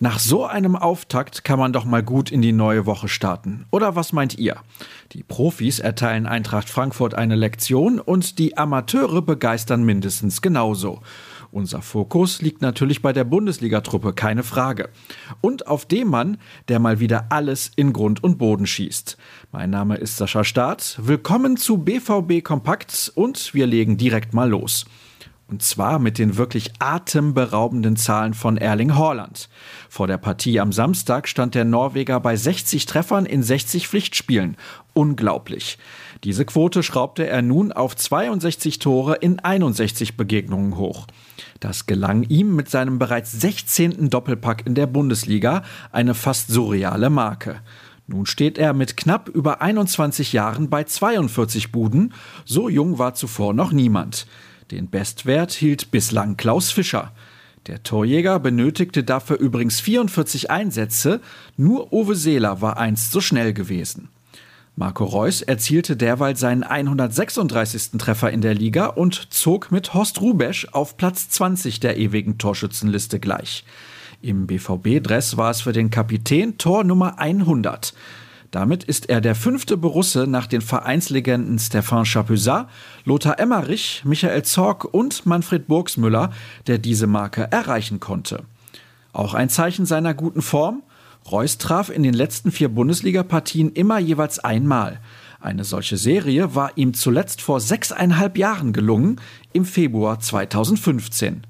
Nach so einem Auftakt kann man doch mal gut in die neue Woche starten. Oder was meint ihr? Die Profis erteilen Eintracht Frankfurt eine Lektion und die Amateure begeistern mindestens genauso. Unser Fokus liegt natürlich bei der Bundesligatruppe, keine Frage. Und auf dem Mann, der mal wieder alles in Grund und Boden schießt. Mein Name ist Sascha Staat. Willkommen zu BVB Kompakt und wir legen direkt mal los. Und zwar mit den wirklich atemberaubenden Zahlen von Erling Haaland. Vor der Partie am Samstag stand der Norweger bei 60 Treffern in 60 Pflichtspielen. Unglaublich. Diese Quote schraubte er nun auf 62 Tore in 61 Begegnungen hoch. Das gelang ihm mit seinem bereits 16. Doppelpack in der Bundesliga, eine fast surreale Marke. Nun steht er mit knapp über 21 Jahren bei 42 Buden. So jung war zuvor noch niemand. Den Bestwert hielt bislang Klaus Fischer. Der Torjäger benötigte dafür übrigens 44 Einsätze, nur Uwe Seeler war einst so schnell gewesen. Marco Reus erzielte derweil seinen 136. Treffer in der Liga und zog mit Horst Rubesch auf Platz 20 der ewigen Torschützenliste gleich. Im BVB-Dress war es für den Kapitän Tor Nummer 100. Damit ist er der fünfte Borusse nach den Vereinslegenden Stefan Chapuisat, Lothar Emmerich, Michael Zorg und Manfred Burgsmüller, der diese Marke erreichen konnte. Auch ein Zeichen seiner guten Form? Reus traf in den letzten vier Bundesliga-Partien immer jeweils einmal. Eine solche Serie war ihm zuletzt vor sechseinhalb Jahren gelungen, im Februar 2015.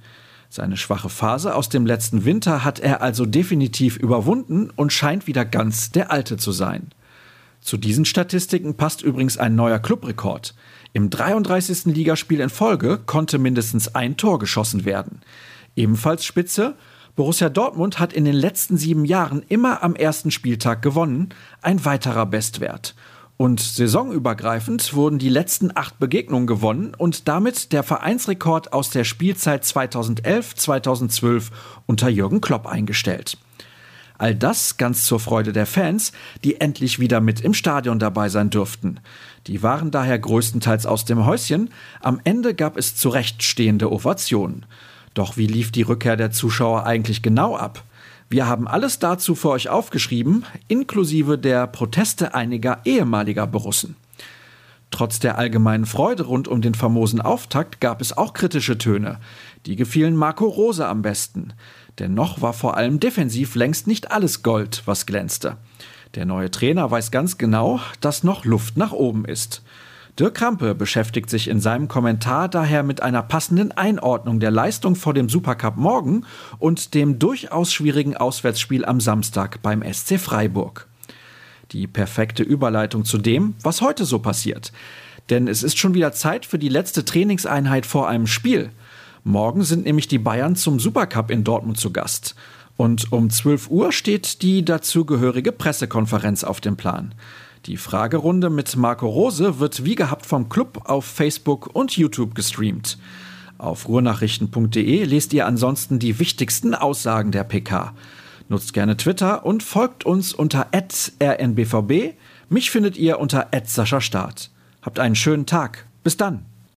Seine schwache Phase aus dem letzten Winter hat er also definitiv überwunden und scheint wieder ganz der Alte zu sein. Zu diesen Statistiken passt übrigens ein neuer Clubrekord. Im 33. Ligaspiel in Folge konnte mindestens ein Tor geschossen werden. Ebenfalls Spitze, Borussia Dortmund hat in den letzten sieben Jahren immer am ersten Spieltag gewonnen, ein weiterer Bestwert. Und saisonübergreifend wurden die letzten acht Begegnungen gewonnen und damit der Vereinsrekord aus der Spielzeit 2011-2012 unter Jürgen Klopp eingestellt. All das ganz zur Freude der Fans, die endlich wieder mit im Stadion dabei sein dürften. Die waren daher größtenteils aus dem Häuschen, am Ende gab es zurechtstehende Ovationen. Doch wie lief die Rückkehr der Zuschauer eigentlich genau ab? Wir haben alles dazu für euch aufgeschrieben, inklusive der Proteste einiger ehemaliger Borussen. Trotz der allgemeinen Freude rund um den famosen Auftakt gab es auch kritische Töne. Die gefielen Marco Rose am besten. Denn noch war vor allem defensiv längst nicht alles Gold, was glänzte. Der neue Trainer weiß ganz genau, dass noch Luft nach oben ist. Dirk Krampe beschäftigt sich in seinem Kommentar daher mit einer passenden Einordnung der Leistung vor dem Supercup morgen und dem durchaus schwierigen Auswärtsspiel am Samstag beim SC Freiburg. Die perfekte Überleitung zu dem, was heute so passiert. Denn es ist schon wieder Zeit für die letzte Trainingseinheit vor einem Spiel. Morgen sind nämlich die Bayern zum Supercup in Dortmund zu Gast. Und um 12 Uhr steht die dazugehörige Pressekonferenz auf dem Plan. Die Fragerunde mit Marco Rose wird wie gehabt vom Club auf Facebook und YouTube gestreamt. Auf ruhrnachrichten.de lest ihr ansonsten die wichtigsten Aussagen der PK. Nutzt gerne Twitter und folgt uns unter rnbvb. Mich findet ihr unter Start. Habt einen schönen Tag. Bis dann.